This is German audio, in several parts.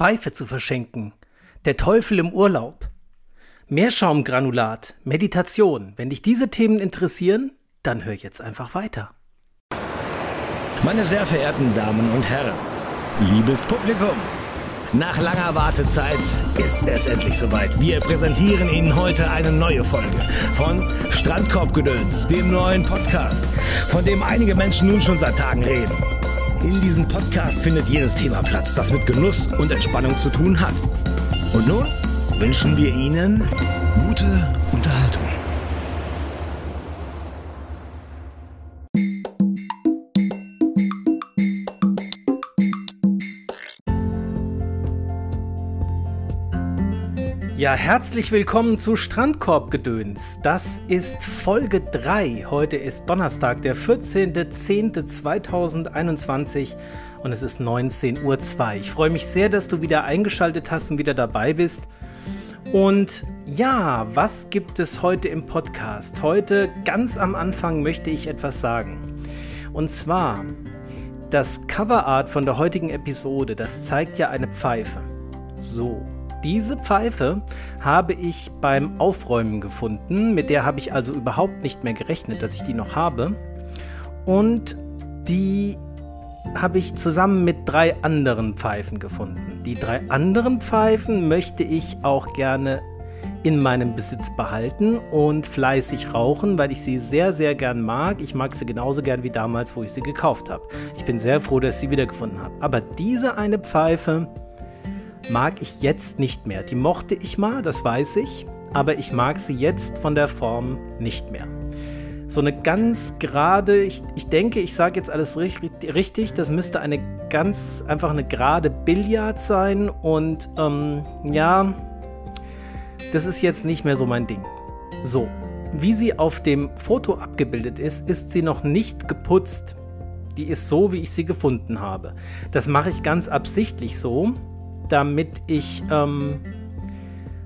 Pfeife zu verschenken. Der Teufel im Urlaub. Meerschaumgranulat, Meditation. Wenn dich diese Themen interessieren, dann hör jetzt einfach weiter. Meine sehr verehrten Damen und Herren, liebes Publikum, nach langer Wartezeit ist es endlich soweit. Wir präsentieren Ihnen heute eine neue Folge von Strandkorbgedöns, dem neuen Podcast, von dem einige Menschen nun schon seit Tagen reden. In diesem Podcast findet jedes Thema Platz, das mit Genuss und Entspannung zu tun hat. Und nun wünschen wir Ihnen gute Unterhaltung. Ja, herzlich willkommen zu Strandkorbgedöns. Das ist Folge 3. Heute ist Donnerstag, der 14.10.2021 und es ist 19.02 Uhr. Ich freue mich sehr, dass du wieder eingeschaltet hast und wieder dabei bist. Und ja, was gibt es heute im Podcast? Heute ganz am Anfang möchte ich etwas sagen. Und zwar, das Coverart von der heutigen Episode, das zeigt ja eine Pfeife. So, diese Pfeife habe ich beim Aufräumen gefunden. Mit der habe ich also überhaupt nicht mehr gerechnet, dass ich die noch habe. Und die habe ich zusammen mit drei anderen Pfeifen gefunden. Die drei anderen Pfeifen möchte ich auch gerne in meinem Besitz behalten und fleißig rauchen, weil ich sie sehr, sehr gern mag. Ich mag sie genauso gern wie damals, wo ich sie gekauft habe. Ich bin sehr froh, dass ich sie wiedergefunden habe. Aber diese eine Pfeife mag ich jetzt nicht mehr. Die mochte ich mal, das weiß ich, aber ich mag sie jetzt von der Form nicht mehr. So eine ganz gerade, ich, ich denke, ich sage jetzt alles richtig, das müsste eine ganz, einfach eine gerade Billard sein und ähm, ja, das ist jetzt nicht mehr so mein Ding. So, wie sie auf dem Foto abgebildet ist, ist sie noch nicht geputzt. Die ist so, wie ich sie gefunden habe. Das mache ich ganz absichtlich so, damit ich, ähm,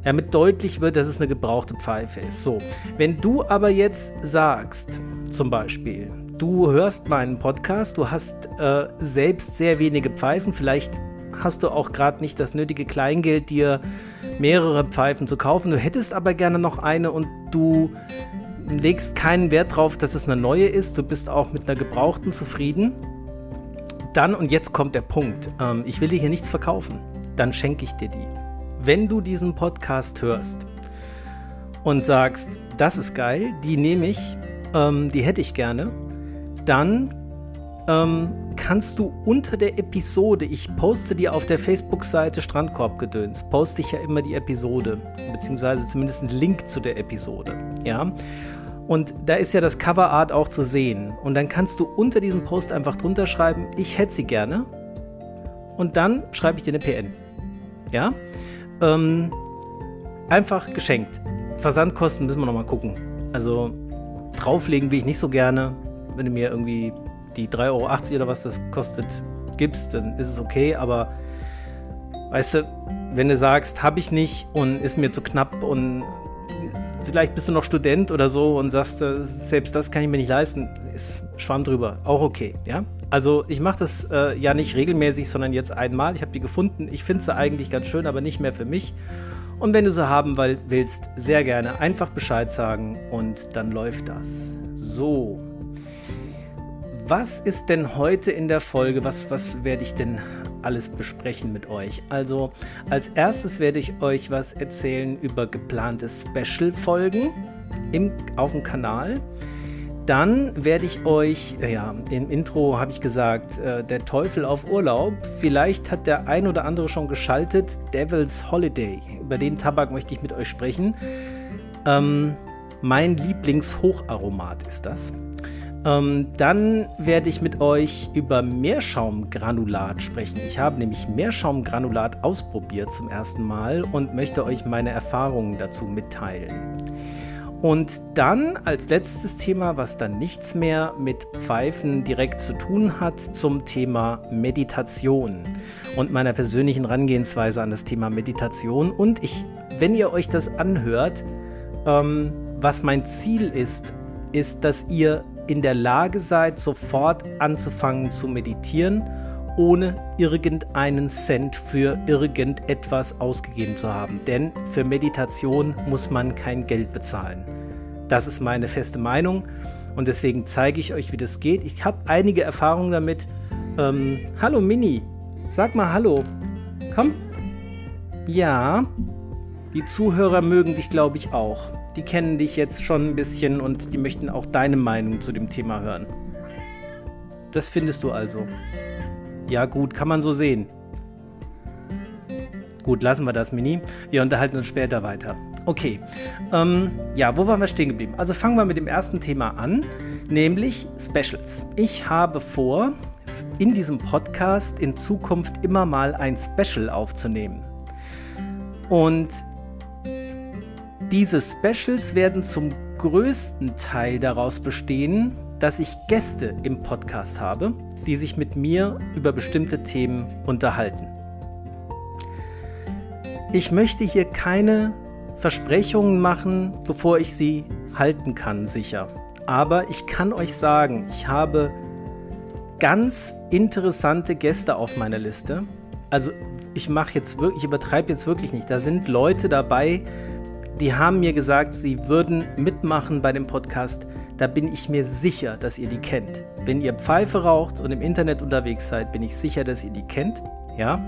damit deutlich wird, dass es eine gebrauchte Pfeife ist. So, wenn du aber jetzt sagst, zum Beispiel, du hörst meinen Podcast, du hast äh, selbst sehr wenige Pfeifen, vielleicht hast du auch gerade nicht das nötige Kleingeld, dir mehrere Pfeifen zu kaufen, du hättest aber gerne noch eine und du legst keinen Wert darauf, dass es eine neue ist, du bist auch mit einer gebrauchten zufrieden, dann, und jetzt kommt der Punkt, ähm, ich will dir hier nichts verkaufen dann schenke ich dir die. Wenn du diesen Podcast hörst und sagst, das ist geil, die nehme ich, ähm, die hätte ich gerne, dann ähm, kannst du unter der Episode, ich poste dir auf der Facebook-Seite Strandkorbgedöns, poste ich ja immer die Episode, beziehungsweise zumindest einen Link zu der Episode, ja. Und da ist ja das Coverart auch zu sehen. Und dann kannst du unter diesem Post einfach drunter schreiben, ich hätte sie gerne. Und dann schreibe ich dir eine PN. Ja? Ähm, einfach geschenkt. Versandkosten müssen wir nochmal gucken. Also drauflegen will ich nicht so gerne. Wenn du mir irgendwie die 3,80 Euro oder was das kostet gibst, dann ist es okay. Aber weißt du, wenn du sagst, habe ich nicht und ist mir zu knapp und vielleicht bist du noch Student oder so und sagst, äh, selbst das kann ich mir nicht leisten, ist Schwamm drüber. Auch okay, ja? Also ich mache das äh, ja nicht regelmäßig, sondern jetzt einmal. Ich habe die gefunden. Ich finde sie eigentlich ganz schön, aber nicht mehr für mich. Und wenn du sie haben willst, sehr gerne einfach Bescheid sagen und dann läuft das. So. Was ist denn heute in der Folge? Was, was werde ich denn alles besprechen mit euch? Also, als erstes werde ich euch was erzählen über geplante Special-Folgen auf dem Kanal. Dann werde ich euch, ja, im Intro habe ich gesagt, äh, der Teufel auf Urlaub. Vielleicht hat der ein oder andere schon geschaltet. Devil's Holiday. Über den Tabak möchte ich mit euch sprechen. Ähm, mein Lieblingshhocharomat ist das. Ähm, dann werde ich mit euch über Meerschaumgranulat sprechen. Ich habe nämlich Meerschaumgranulat ausprobiert zum ersten Mal und möchte euch meine Erfahrungen dazu mitteilen. Und dann als letztes Thema, was dann nichts mehr mit Pfeifen direkt zu tun hat, zum Thema Meditation und meiner persönlichen Herangehensweise an das Thema Meditation. Und ich, wenn ihr euch das anhört, ähm, was mein Ziel ist, ist, dass ihr in der Lage seid, sofort anzufangen zu meditieren ohne irgendeinen Cent für irgendetwas ausgegeben zu haben. Denn für Meditation muss man kein Geld bezahlen. Das ist meine feste Meinung und deswegen zeige ich euch, wie das geht. Ich habe einige Erfahrungen damit. Ähm, hallo Mini, sag mal Hallo. Komm. Ja, die Zuhörer mögen dich, glaube ich, auch. Die kennen dich jetzt schon ein bisschen und die möchten auch deine Meinung zu dem Thema hören. Das findest du also. Ja, gut, kann man so sehen. Gut, lassen wir das, Mini. Wir unterhalten uns später weiter. Okay, ähm, ja, wo waren wir stehen geblieben? Also fangen wir mit dem ersten Thema an, nämlich Specials. Ich habe vor, in diesem Podcast in Zukunft immer mal ein Special aufzunehmen. Und diese Specials werden zum größten Teil daraus bestehen, dass ich Gäste im Podcast habe, die sich mit mir über bestimmte Themen unterhalten. Ich möchte hier keine Versprechungen machen, bevor ich sie halten kann, sicher. Aber ich kann euch sagen, ich habe ganz interessante Gäste auf meiner Liste. Also ich mache jetzt wirklich, ich übertreibe jetzt wirklich nicht. Da sind Leute dabei, die haben mir gesagt, sie würden mitmachen bei dem Podcast. Da bin ich mir sicher, dass ihr die kennt. Wenn ihr Pfeife raucht und im Internet unterwegs seid, bin ich sicher, dass ihr die kennt. Ja.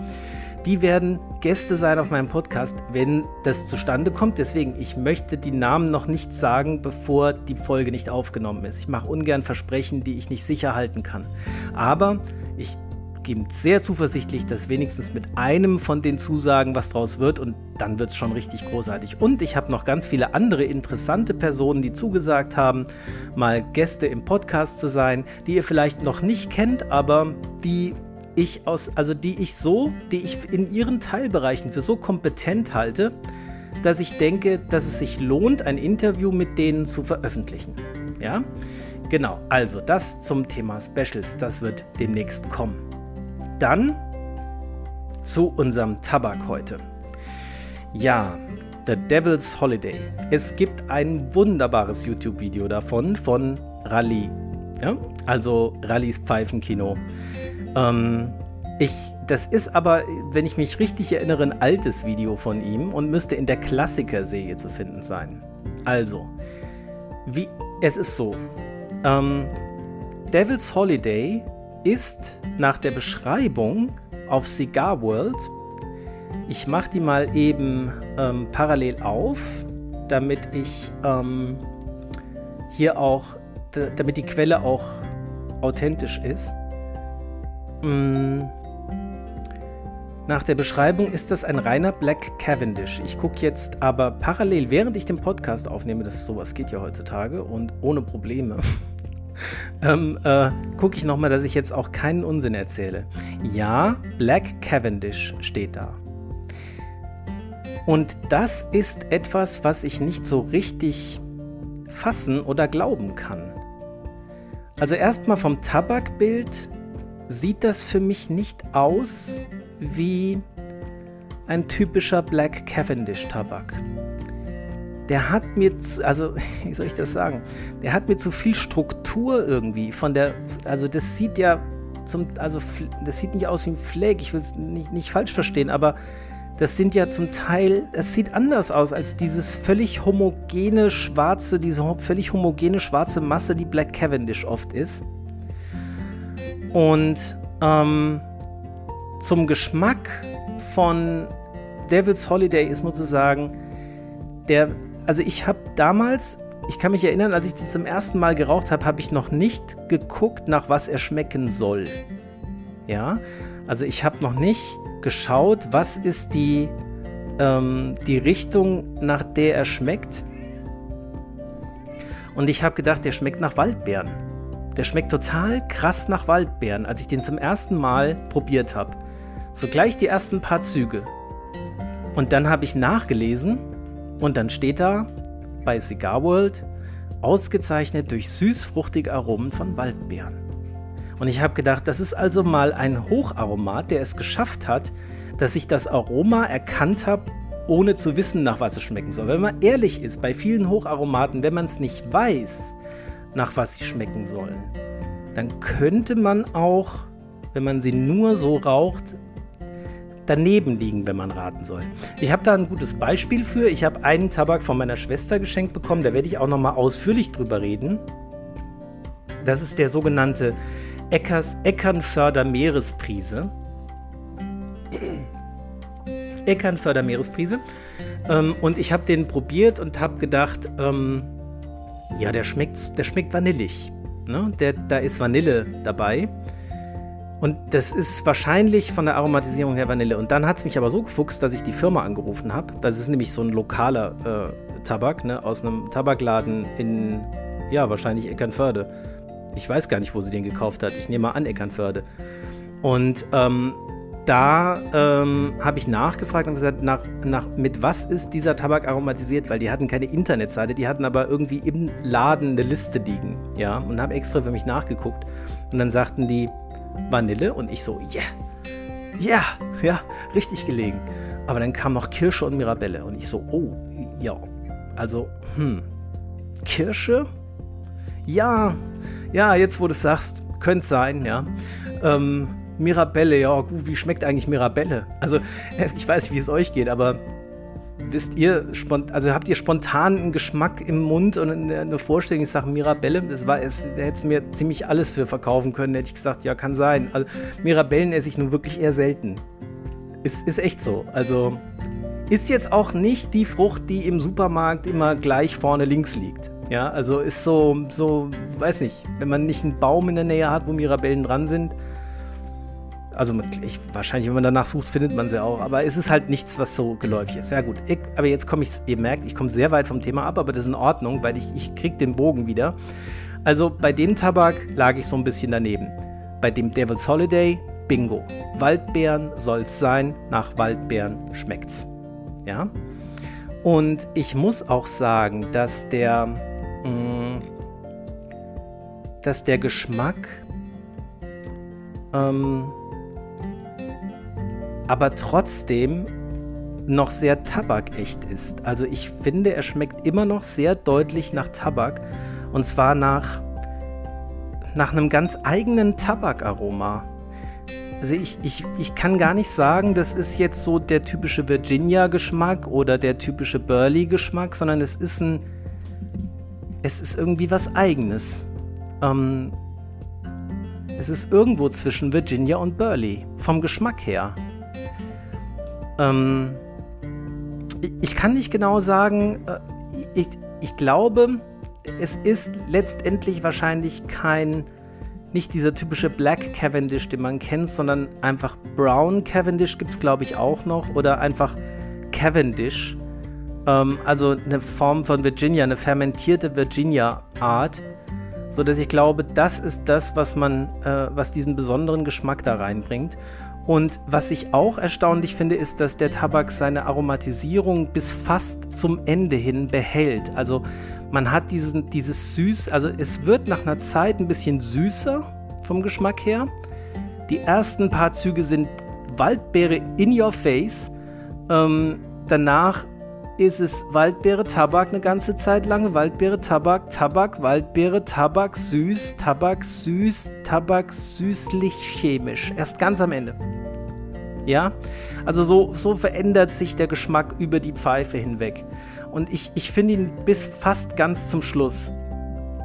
Die werden Gäste sein auf meinem Podcast, wenn das zustande kommt. Deswegen, ich möchte die Namen noch nicht sagen, bevor die Folge nicht aufgenommen ist. Ich mache ungern Versprechen, die ich nicht sicher halten kann. Aber ich bin sehr zuversichtlich, dass wenigstens mit einem von den Zusagen was draus wird und dann wird es schon richtig großartig. Und ich habe noch ganz viele andere interessante Personen, die zugesagt haben, mal Gäste im Podcast zu sein, die ihr vielleicht noch nicht kennt, aber die ich aus, also die ich so, die ich in ihren Teilbereichen für so kompetent halte, dass ich denke, dass es sich lohnt, ein Interview mit denen zu veröffentlichen. Ja? Genau, also das zum Thema Specials, das wird demnächst kommen. Dann zu unserem Tabak heute. Ja, The Devil's Holiday. Es gibt ein wunderbares YouTube-Video davon von Rally. Ja? Also Rallys Pfeifenkino. Ähm, ich, das ist aber, wenn ich mich richtig erinnere, ein altes Video von ihm und müsste in der Klassiker-Serie zu finden sein. Also, wie, es ist so. Ähm, Devil's Holiday ist nach der Beschreibung auf Cigar World, ich mache die mal eben ähm, parallel auf, damit ich ähm, hier auch, damit die Quelle auch authentisch ist. Mm. Nach der Beschreibung ist das ein reiner Black Cavendish. Ich gucke jetzt aber parallel, während ich den Podcast aufnehme, das sowas geht ja heutzutage und ohne Probleme, ähm, äh, gucke ich nochmal, dass ich jetzt auch keinen Unsinn erzähle. Ja, Black Cavendish steht da. Und das ist etwas, was ich nicht so richtig fassen oder glauben kann. Also erstmal vom Tabakbild sieht das für mich nicht aus wie ein typischer Black Cavendish Tabak. Der hat mir, zu, also wie soll ich das sagen? Der hat mir zu viel Struktur irgendwie von der, also das sieht ja zum, also das sieht nicht aus wie ein Flag, ich will es nicht, nicht falsch verstehen, aber das sind ja zum Teil, es sieht anders aus als dieses völlig homogene schwarze, diese völlig homogene schwarze Masse, die Black Cavendish oft ist. Und ähm, zum Geschmack von Devil's Holiday ist nur zu sagen, der, also ich habe damals, ich kann mich erinnern, als ich sie zum ersten Mal geraucht habe, habe ich noch nicht geguckt, nach was er schmecken soll. Ja, also ich habe noch nicht geschaut, was ist die, ähm, die Richtung, nach der er schmeckt. Und ich habe gedacht, der schmeckt nach Waldbeeren. Der schmeckt total krass nach Waldbeeren, als ich den zum ersten Mal probiert habe. So gleich die ersten paar Züge. Und dann habe ich nachgelesen und dann steht da bei Cigar World ausgezeichnet durch süß-fruchtige Aromen von Waldbeeren. Und ich habe gedacht, das ist also mal ein Hocharomat, der es geschafft hat, dass ich das Aroma erkannt habe, ohne zu wissen, nach was es schmecken soll. Wenn man ehrlich ist, bei vielen Hocharomaten, wenn man es nicht weiß, nach was sie schmecken sollen, dann könnte man auch wenn man sie nur so raucht, daneben liegen, wenn man raten soll. Ich habe da ein gutes Beispiel für. Ich habe einen Tabak von meiner Schwester geschenkt bekommen, da werde ich auch nochmal ausführlich drüber reden. Das ist der sogenannte Eckers, Eckernförder Meeresprise. Eckernförder Meeresprise. Ähm, und ich habe den probiert und habe gedacht, ähm, ja, der schmeckt, der schmeckt vanillig. Ne? Der, da ist Vanille dabei. Und das ist wahrscheinlich von der Aromatisierung her Vanille. Und dann hat es mich aber so gefuchst, dass ich die Firma angerufen habe. Das ist nämlich so ein lokaler äh, Tabak, ne, aus einem Tabakladen in, ja, wahrscheinlich Eckernförde. Ich weiß gar nicht, wo sie den gekauft hat. Ich nehme mal an Eckernförde. Und ähm, da ähm, habe ich nachgefragt und gesagt, nach, nach, mit was ist dieser Tabak aromatisiert, weil die hatten keine Internetseite, die hatten aber irgendwie im Laden eine Liste liegen, ja, und habe extra für mich nachgeguckt. Und dann sagten die Vanille und ich so, yeah, yeah, ja, richtig gelegen. Aber dann kam noch Kirsche und Mirabelle und ich so, oh, ja, also, hm, Kirsche? Ja, ja, jetzt wo du es sagst, könnte sein, ja. Ähm, Mirabelle, ja, gut, wie schmeckt eigentlich Mirabelle? Also, ich weiß nicht, wie es euch geht, aber wisst ihr, also habt ihr spontan einen Geschmack im Mund und eine Vorstellung, ich sage Mirabelle, das war es, da hätte es mir ziemlich alles für verkaufen können, hätte ich gesagt, ja, kann sein. Also Mirabellen esse ich nun wirklich eher selten. Ist, ist echt so. Also ist jetzt auch nicht die Frucht, die im Supermarkt immer gleich vorne links liegt. Ja, also ist so, so, weiß nicht, wenn man nicht einen Baum in der Nähe hat, wo Mirabellen dran sind, also ich, wahrscheinlich, wenn man danach sucht, findet man sie auch. Aber es ist halt nichts, was so geläufig ist. Ja gut, ich, aber jetzt komme ich, ihr merkt, ich komme sehr weit vom Thema ab, aber das ist in Ordnung, weil ich, ich kriege den Bogen wieder. Also bei dem Tabak lag ich so ein bisschen daneben. Bei dem Devil's Holiday, Bingo. Waldbeeren soll's sein, nach Waldbeeren schmeckt's. Ja. Und ich muss auch sagen, dass der, mh, mm, dass der Geschmack ähm, aber trotzdem noch sehr tabakecht ist. Also ich finde, er schmeckt immer noch sehr deutlich nach Tabak und zwar nach, nach einem ganz eigenen Tabakaroma. Also ich, ich, ich kann gar nicht sagen, das ist jetzt so der typische Virginia-Geschmack oder der typische Burley-Geschmack, sondern es ist ein, es ist irgendwie was Eigenes. Ähm, es ist irgendwo zwischen Virginia und Burley, vom Geschmack her. Ähm, ich kann nicht genau sagen, äh, ich, ich glaube, es ist letztendlich wahrscheinlich kein, nicht dieser typische Black Cavendish, den man kennt, sondern einfach Brown Cavendish gibt es, glaube ich, auch noch. Oder einfach Cavendish. Ähm, also eine Form von Virginia, eine fermentierte Virginia-Art. So dass ich glaube, das ist das, was man, äh, was diesen besonderen Geschmack da reinbringt. Und was ich auch erstaunlich finde, ist, dass der Tabak seine Aromatisierung bis fast zum Ende hin behält. Also man hat diesen, dieses süß, also es wird nach einer Zeit ein bisschen süßer vom Geschmack her. Die ersten paar Züge sind Waldbeere in your face. Ähm, danach ist es Waldbeere, Tabak eine ganze Zeit lang, Waldbeere, Tabak, Tabak, Waldbeere, Tabak, süß, Tabak, süß, Tabak, süßlich, chemisch. Erst ganz am Ende. Ja, also so, so verändert sich der Geschmack über die Pfeife hinweg. Und ich, ich finde ihn bis fast ganz zum Schluss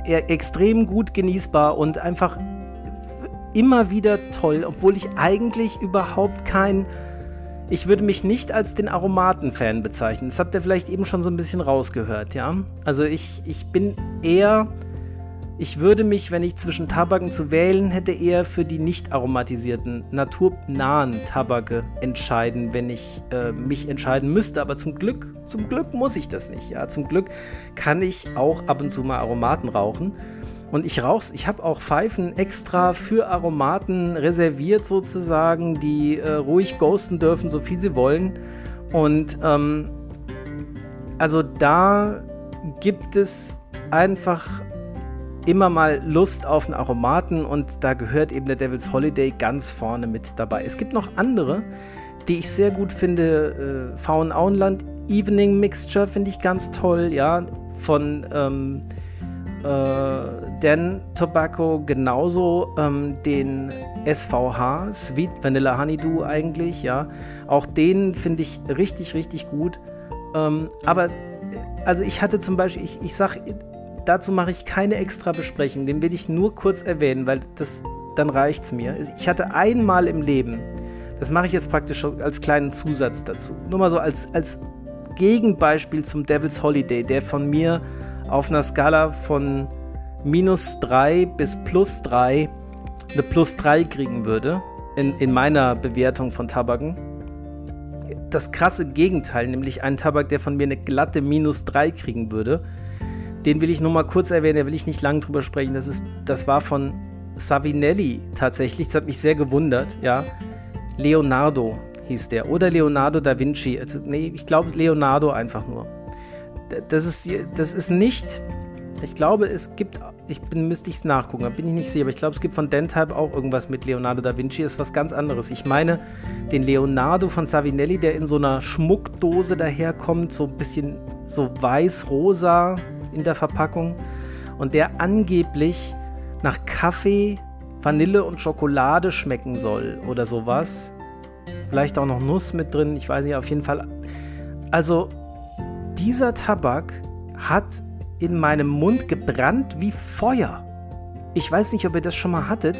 extrem gut genießbar und einfach immer wieder toll, obwohl ich eigentlich überhaupt kein ich würde mich nicht als den Aromaten-Fan bezeichnen. Das habt ihr vielleicht eben schon so ein bisschen rausgehört, ja? Also ich, ich bin eher, ich würde mich, wenn ich zwischen Tabaken zu wählen hätte, eher für die nicht aromatisierten, naturnahen Tabake entscheiden, wenn ich äh, mich entscheiden müsste. Aber zum Glück, zum Glück muss ich das nicht, ja? Zum Glück kann ich auch ab und zu mal Aromaten rauchen. Und ich rauch's, ich habe auch Pfeifen extra für Aromaten reserviert sozusagen, die äh, ruhig ghosten dürfen, so viel sie wollen. Und ähm, also da gibt es einfach immer mal Lust auf einen Aromaten und da gehört eben der Devil's Holiday ganz vorne mit dabei. Es gibt noch andere, die ich sehr gut finde. Äh, Faun Auenland Evening Mixture finde ich ganz toll, ja, von ähm, äh, Dan Tobacco genauso ähm, den SVH, Sweet Vanilla Honeydew eigentlich, ja. Auch den finde ich richtig, richtig gut. Ähm, aber, also ich hatte zum Beispiel, ich, ich sag, dazu mache ich keine extra Besprechung, den will ich nur kurz erwähnen, weil das, dann reicht es mir. Ich hatte einmal im Leben, das mache ich jetzt praktisch als kleinen Zusatz dazu, nur mal so als, als Gegenbeispiel zum Devil's Holiday, der von mir auf einer Skala von minus 3 bis plus 3 eine plus 3 kriegen würde, in, in meiner Bewertung von Tabaken. Das krasse Gegenteil, nämlich einen Tabak, der von mir eine glatte minus 3 kriegen würde. Den will ich nur mal kurz erwähnen, da will ich nicht lange drüber sprechen. Das, ist, das war von Savinelli tatsächlich, das hat mich sehr gewundert, ja. Leonardo hieß der. Oder Leonardo da Vinci. Also, nee, ich glaube Leonardo einfach nur das ist, das ist nicht. Ich glaube, es gibt, ich bin, müsste ich es nachgucken, da bin ich nicht sicher, aber ich glaube, es gibt von Dentype auch irgendwas mit Leonardo da Vinci, ist was ganz anderes. Ich meine, den Leonardo von Savinelli, der in so einer Schmuckdose daherkommt, so ein bisschen so weiß-rosa in der Verpackung und der angeblich nach Kaffee, Vanille und Schokolade schmecken soll oder sowas. Vielleicht auch noch Nuss mit drin, ich weiß nicht, auf jeden Fall. Also, dieser Tabak hat in meinem Mund gebrannt wie Feuer. Ich weiß nicht, ob ihr das schon mal hattet.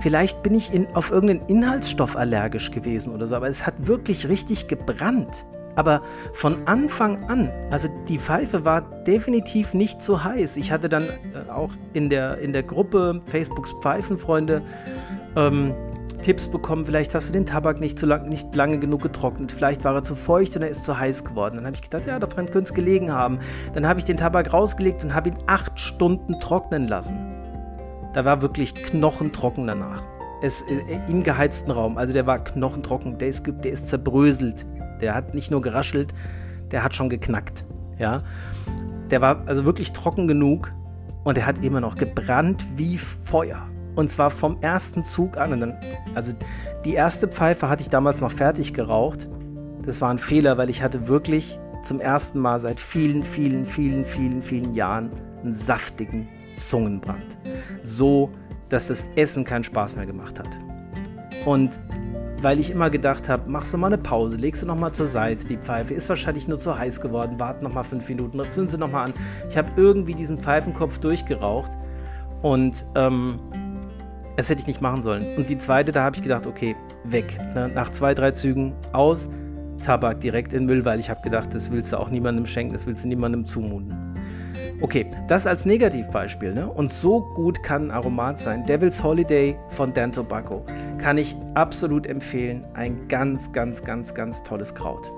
Vielleicht bin ich in, auf irgendeinen Inhaltsstoff allergisch gewesen oder so, aber es hat wirklich richtig gebrannt. Aber von Anfang an, also die Pfeife war definitiv nicht so heiß. Ich hatte dann äh, auch in der, in der Gruppe Facebooks Pfeifenfreunde ähm, Tipps bekommen, vielleicht hast du den Tabak nicht, zu lang, nicht lange genug getrocknet, vielleicht war er zu feucht und er ist zu heiß geworden. Dann habe ich gedacht, ja, daran könnte es gelegen haben. Dann habe ich den Tabak rausgelegt und habe ihn acht Stunden trocknen lassen. Da war wirklich knochentrocken danach. Es, äh, Im geheizten Raum, also der war knochentrocken, der ist, der ist zerbröselt. Der hat nicht nur geraschelt, der hat schon geknackt. Ja? Der war also wirklich trocken genug und er hat immer noch gebrannt wie Feuer. Und zwar vom ersten Zug an. Dann, also die erste Pfeife hatte ich damals noch fertig geraucht. Das war ein Fehler, weil ich hatte wirklich zum ersten Mal seit vielen, vielen, vielen, vielen, vielen Jahren einen saftigen Zungenbrand. So, dass das Essen keinen Spaß mehr gemacht hat. Und weil ich immer gedacht habe, machst du mal eine Pause, legst du noch mal zur Seite, die Pfeife ist wahrscheinlich nur zu heiß geworden, warte noch mal fünf Minuten, zünd sie noch mal an. Ich habe irgendwie diesen Pfeifenkopf durchgeraucht und ähm, das hätte ich nicht machen sollen. Und die zweite, da habe ich gedacht, okay, weg. Ne? Nach zwei, drei Zügen aus, Tabak direkt in Müll, weil ich habe gedacht, das willst du auch niemandem schenken, das willst du niemandem zumuten. Okay, das als Negativbeispiel. Ne? Und so gut kann ein Aromat sein. Devil's Holiday von Dan Tobacco kann ich absolut empfehlen. Ein ganz, ganz, ganz, ganz tolles Kraut.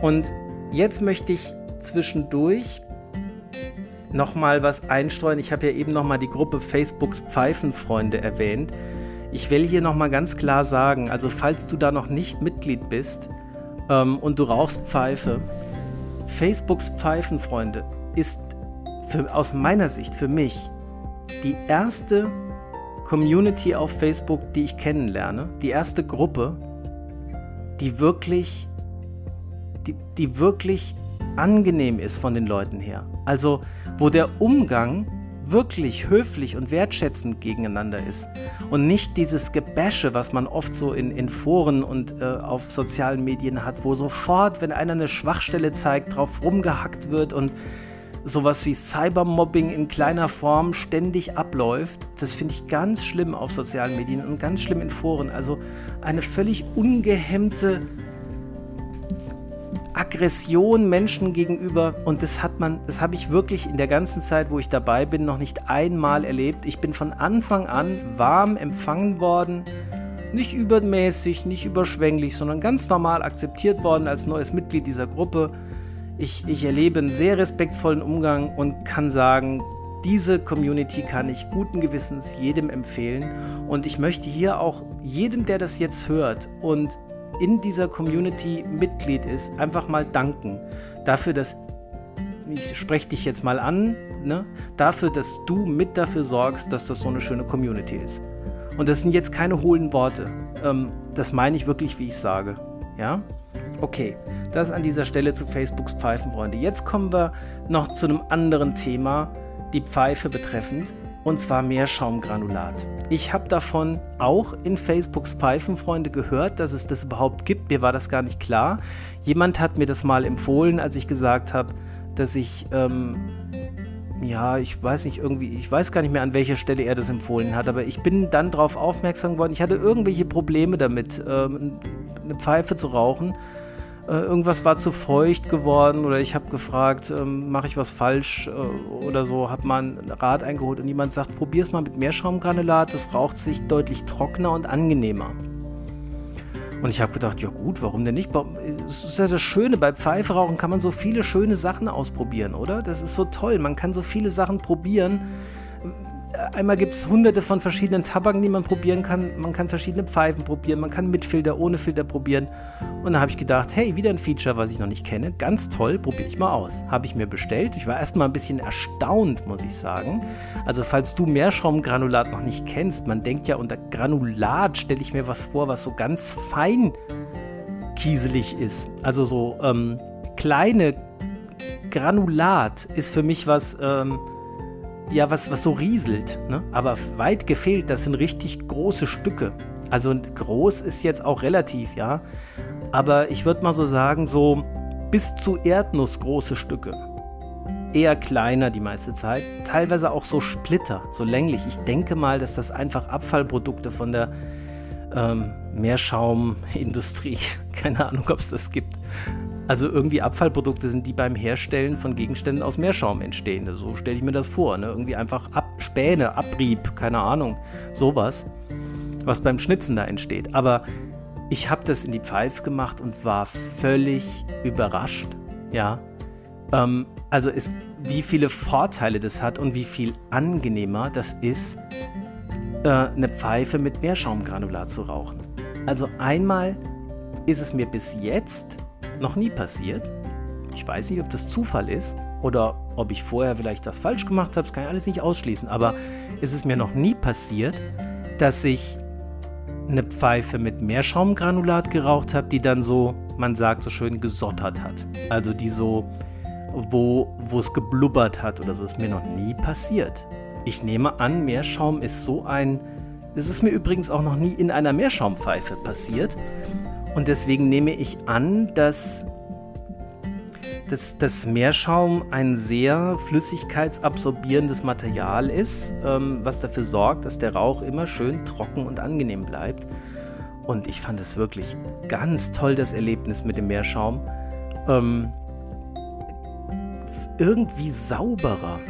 Und jetzt möchte ich zwischendurch nochmal was einstreuen. Ich habe ja eben nochmal die Gruppe Facebooks Pfeifenfreunde erwähnt. Ich will hier nochmal ganz klar sagen, also falls du da noch nicht Mitglied bist ähm, und du rauchst Pfeife, Facebooks Pfeifenfreunde ist für, aus meiner Sicht für mich die erste Community auf Facebook, die ich kennenlerne, die erste Gruppe, die wirklich, die, die wirklich angenehm ist von den Leuten her. Also wo der Umgang wirklich höflich und wertschätzend gegeneinander ist und nicht dieses Gebäsche, was man oft so in, in Foren und äh, auf sozialen Medien hat, wo sofort, wenn einer eine Schwachstelle zeigt, drauf rumgehackt wird und sowas wie Cybermobbing in kleiner Form ständig abläuft. Das finde ich ganz schlimm auf sozialen Medien und ganz schlimm in Foren. Also eine völlig ungehemmte Aggression Menschen gegenüber und das hat man, das habe ich wirklich in der ganzen Zeit, wo ich dabei bin, noch nicht einmal erlebt. Ich bin von Anfang an warm empfangen worden, nicht übermäßig, nicht überschwänglich, sondern ganz normal akzeptiert worden als neues Mitglied dieser Gruppe. Ich, ich erlebe einen sehr respektvollen Umgang und kann sagen, diese Community kann ich guten Gewissens jedem empfehlen. Und ich möchte hier auch jedem, der das jetzt hört und in dieser Community Mitglied ist, einfach mal danken. Dafür, dass, ich spreche dich jetzt mal an, ne? dafür, dass du mit dafür sorgst, dass das so eine schöne Community ist. Und das sind jetzt keine hohlen Worte. Ähm, das meine ich wirklich, wie ich sage. Ja? Okay, das an dieser Stelle zu Facebooks Pfeifenfreunde. Jetzt kommen wir noch zu einem anderen Thema. die Pfeife betreffend, und zwar Meerschaumgranulat. Ich habe davon auch in Facebooks Pfeifenfreunde gehört, dass es das überhaupt gibt. Mir war das gar nicht klar. Jemand hat mir das mal empfohlen, als ich gesagt habe, dass ich, ähm, ja, ich weiß nicht, irgendwie, ich weiß gar nicht mehr, an welcher Stelle er das empfohlen hat, aber ich bin dann darauf aufmerksam geworden. Ich hatte irgendwelche Probleme damit, ähm, eine Pfeife zu rauchen irgendwas war zu feucht geworden oder ich habe gefragt, ähm, mache ich was falsch äh, oder so, habe mal einen Rat eingeholt und jemand sagt, probier es mal mit Meerschaumgranulat, das raucht sich deutlich trockener und angenehmer. Und ich habe gedacht, ja gut, warum denn nicht? Das ist ja das Schöne, bei Pfeiferauchen kann man so viele schöne Sachen ausprobieren, oder? Das ist so toll, man kann so viele Sachen probieren einmal gibt es hunderte von verschiedenen Tabaken, die man probieren kann. Man kann verschiedene Pfeifen probieren, man kann mit Filter, ohne Filter probieren. Und da habe ich gedacht, hey, wieder ein Feature, was ich noch nicht kenne. Ganz toll, probiere ich mal aus. Habe ich mir bestellt. Ich war erstmal ein bisschen erstaunt, muss ich sagen. Also falls du Meerschaumgranulat noch nicht kennst, man denkt ja unter Granulat stelle ich mir was vor, was so ganz fein kieselig ist. Also so ähm, kleine Granulat ist für mich was... Ähm, ja, was, was so rieselt. Ne? Aber weit gefehlt, das sind richtig große Stücke. Also groß ist jetzt auch relativ, ja. Aber ich würde mal so sagen, so bis zu Erdnuss große Stücke. Eher kleiner die meiste Zeit. Teilweise auch so Splitter, so länglich. Ich denke mal, dass das einfach Abfallprodukte von der ähm, Meerschaumindustrie, keine Ahnung, ob es das gibt, also irgendwie Abfallprodukte sind, die beim Herstellen von Gegenständen aus Meerschaum entstehen. So stelle ich mir das vor. Ne? Irgendwie einfach Ab Späne, Abrieb, keine Ahnung, sowas, was beim Schnitzen da entsteht. Aber ich habe das in die Pfeife gemacht und war völlig überrascht. Ja, ähm, also ist, wie viele Vorteile das hat und wie viel angenehmer das ist, äh, eine Pfeife mit Meerschaumgranulat zu rauchen. Also einmal ist es mir bis jetzt noch nie passiert. Ich weiß nicht, ob das Zufall ist oder ob ich vorher vielleicht was falsch gemacht habe. Das kann ich alles nicht ausschließen. Aber ist es mir noch nie passiert, dass ich eine Pfeife mit Meerschaumgranulat geraucht habe, die dann so, man sagt so schön, gesottert hat. Also die so, wo, wo es geblubbert hat oder so. Das ist mir noch nie passiert. Ich nehme an, Meerschaum ist so ein. Es ist mir übrigens auch noch nie in einer Meerschaumpfeife passiert. Und deswegen nehme ich an, dass, dass, dass Meerschaum ein sehr flüssigkeitsabsorbierendes Material ist, ähm, was dafür sorgt, dass der Rauch immer schön trocken und angenehm bleibt. Und ich fand es wirklich ganz toll, das Erlebnis mit dem Meerschaum. Ähm, irgendwie sauberer.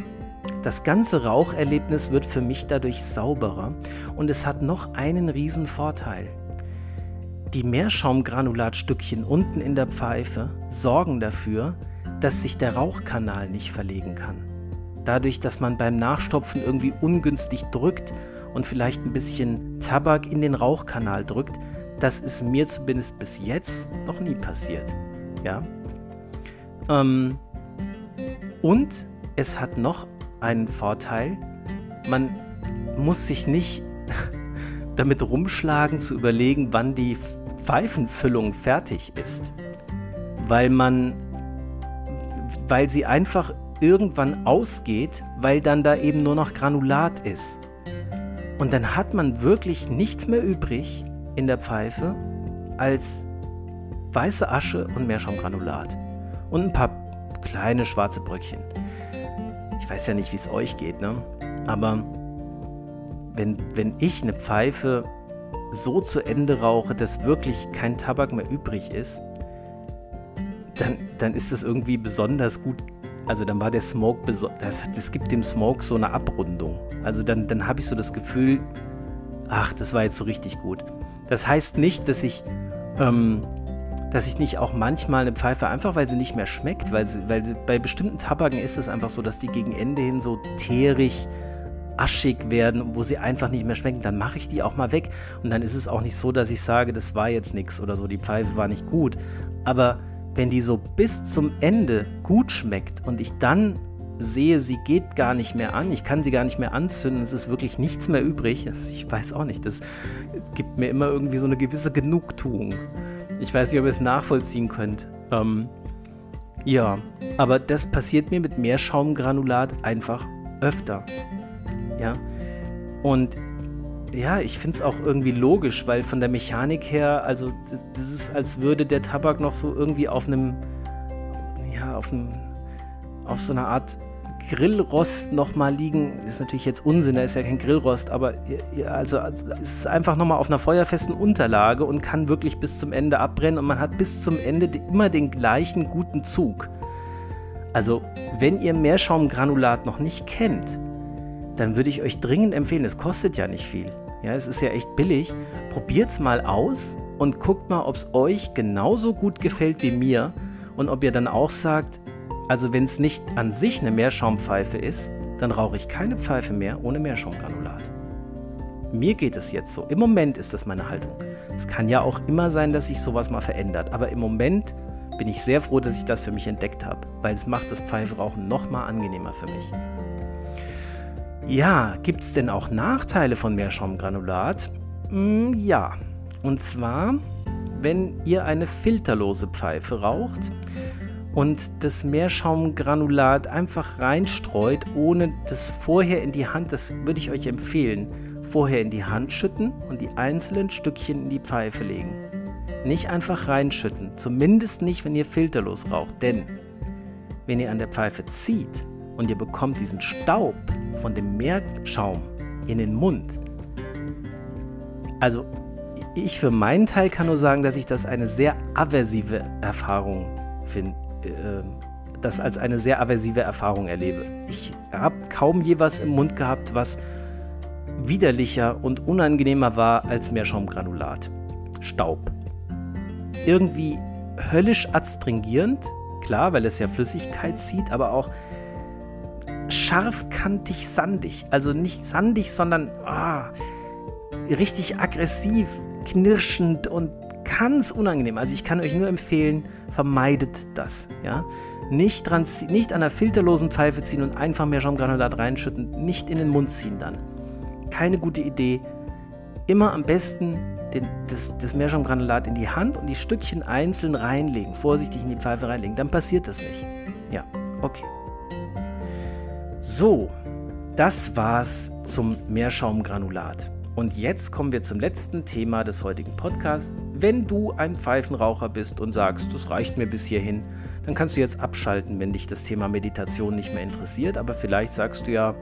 Das ganze Raucherlebnis wird für mich dadurch sauberer und es hat noch einen riesen Vorteil. Die Meerschaumgranulatstückchen unten in der Pfeife sorgen dafür, dass sich der Rauchkanal nicht verlegen kann. Dadurch, dass man beim Nachstopfen irgendwie ungünstig drückt und vielleicht ein bisschen Tabak in den Rauchkanal drückt, das ist mir zumindest bis jetzt noch nie passiert. Ja. Ähm, und es hat noch einen Vorteil. Man muss sich nicht damit rumschlagen zu überlegen, wann die Pfeifenfüllung fertig ist, weil man, weil sie einfach irgendwann ausgeht, weil dann da eben nur noch Granulat ist. Und dann hat man wirklich nichts mehr übrig in der Pfeife als weiße Asche und Meerschaumgranulat. Und ein paar kleine schwarze Bröckchen. Ich weiß ja nicht, wie es euch geht, ne? Aber wenn, wenn ich eine Pfeife so zu Ende rauche, dass wirklich kein Tabak mehr übrig ist, dann, dann ist das irgendwie besonders gut. Also dann war der Smoke, das, das gibt dem Smoke so eine Abrundung. Also dann, dann habe ich so das Gefühl, ach, das war jetzt so richtig gut. Das heißt nicht, dass ich, ähm, dass ich nicht auch manchmal eine Pfeife, einfach weil sie nicht mehr schmeckt, weil sie, weil sie, bei bestimmten Tabaken ist es einfach so, dass die gegen Ende hin so teerig, aschig werden, wo sie einfach nicht mehr schmecken, dann mache ich die auch mal weg. Und dann ist es auch nicht so, dass ich sage, das war jetzt nichts oder so, die Pfeife war nicht gut. Aber wenn die so bis zum Ende gut schmeckt und ich dann sehe, sie geht gar nicht mehr an, ich kann sie gar nicht mehr anzünden, es ist wirklich nichts mehr übrig, ich weiß auch nicht, das gibt mir immer irgendwie so eine gewisse Genugtuung. Ich weiß nicht, ob ihr es nachvollziehen könnt. Ähm, ja, aber das passiert mir mit Meerschaumgranulat einfach öfter. Ja. Und ja, ich finde es auch irgendwie logisch, weil von der Mechanik her, also das, das, ist, als würde der Tabak noch so irgendwie auf einem, ja, auf einem, auf so einer Art Grillrost nochmal liegen. Das ist natürlich jetzt Unsinn, da ist ja kein Grillrost, aber also, also es ist einfach nochmal auf einer feuerfesten Unterlage und kann wirklich bis zum Ende abbrennen und man hat bis zum Ende immer den gleichen guten Zug. Also, wenn ihr Meerschaumgranulat noch nicht kennt, dann würde ich euch dringend empfehlen, es kostet ja nicht viel. Ja, es ist ja echt billig. Probiert es mal aus und guckt mal, ob es euch genauso gut gefällt wie mir und ob ihr dann auch sagt, also wenn es nicht an sich eine Meerschaumpfeife ist, dann rauche ich keine Pfeife mehr ohne Meerschaumgranulat. Mir geht es jetzt so. Im Moment ist das meine Haltung. Es kann ja auch immer sein, dass sich sowas mal verändert. Aber im Moment bin ich sehr froh, dass ich das für mich entdeckt habe, weil es macht das Pfeiferauchen noch mal angenehmer für mich. Ja, gibt es denn auch Nachteile von Meerschaumgranulat? Mm, ja, und zwar, wenn ihr eine filterlose Pfeife raucht und das Meerschaumgranulat einfach reinstreut, ohne das vorher in die Hand, das würde ich euch empfehlen, vorher in die Hand schütten und die einzelnen Stückchen in die Pfeife legen. Nicht einfach reinschütten, zumindest nicht, wenn ihr filterlos raucht, denn wenn ihr an der Pfeife zieht und ihr bekommt diesen Staub von dem Meerschaum in den Mund. Also ich für meinen Teil kann nur sagen, dass ich das eine sehr aversive Erfahrung finde, äh, das als eine sehr aversive Erfahrung erlebe. Ich habe kaum je was im Mund gehabt, was widerlicher und unangenehmer war als Meerschaumgranulat. Staub irgendwie höllisch adstringierend, klar, weil es ja Flüssigkeit zieht, aber auch scharfkantig sandig. Also nicht sandig, sondern ah, richtig aggressiv, knirschend und ganz unangenehm. Also ich kann euch nur empfehlen, vermeidet das. Ja? Nicht, dran, nicht an einer filterlosen Pfeife ziehen und einfach mehr Schaumgranulat reinschütten, nicht in den Mund ziehen dann. Keine gute Idee. Immer am besten den, das, das Meerschaumgranulat in die Hand und die Stückchen einzeln reinlegen, vorsichtig in die Pfeife reinlegen, dann passiert das nicht. Ja, okay. So, das war's zum Meerschaumgranulat. Und jetzt kommen wir zum letzten Thema des heutigen Podcasts. Wenn du ein Pfeifenraucher bist und sagst, das reicht mir bis hierhin, dann kannst du jetzt abschalten, wenn dich das Thema Meditation nicht mehr interessiert. Aber vielleicht sagst du ja,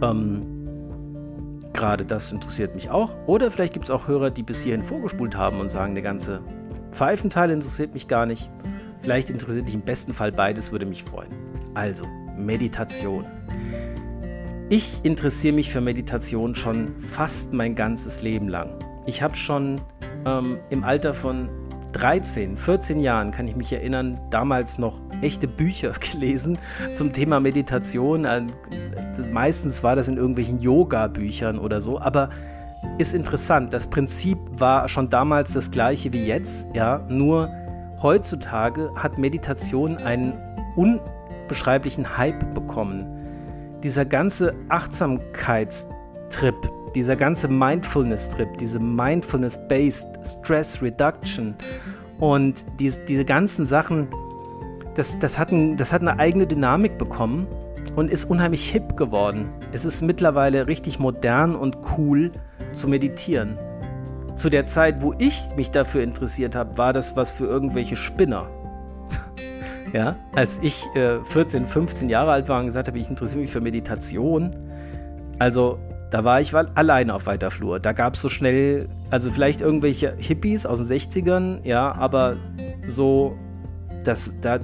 ähm, gerade das interessiert mich auch. Oder vielleicht gibt es auch Hörer, die bis hierhin vorgespult haben und sagen, der ganze Pfeifenteil interessiert mich gar nicht. Vielleicht interessiert dich im besten Fall beides, würde mich freuen. Also, Meditation. Ich interessiere mich für Meditation schon fast mein ganzes Leben lang. Ich habe schon ähm, im Alter von 13, 14 Jahren kann ich mich erinnern, damals noch echte Bücher gelesen zum Thema Meditation. Äh, meistens war das in irgendwelchen Yoga-Büchern oder so, aber ist interessant. Das Prinzip war schon damals das gleiche wie jetzt, ja, nur heutzutage hat Meditation einen unbeschreiblichen Hype bekommen. Dieser ganze Achtsamkeitstrip, dieser ganze Mindfulness-Trip, diese Mindfulness-Based Stress Reduction und die, diese ganzen Sachen, das, das, hat ein, das hat eine eigene Dynamik bekommen und ist unheimlich hip geworden. Es ist mittlerweile richtig modern und cool zu meditieren. Zu der Zeit, wo ich mich dafür interessiert habe, war das was für irgendwelche Spinner. Ja, als ich äh, 14, 15 Jahre alt war und gesagt habe, ich interessiere mich für Meditation, also da war ich alleine auf weiter Flur. Da gab es so schnell, also vielleicht irgendwelche Hippies aus den 60ern, ja, aber so, das, da,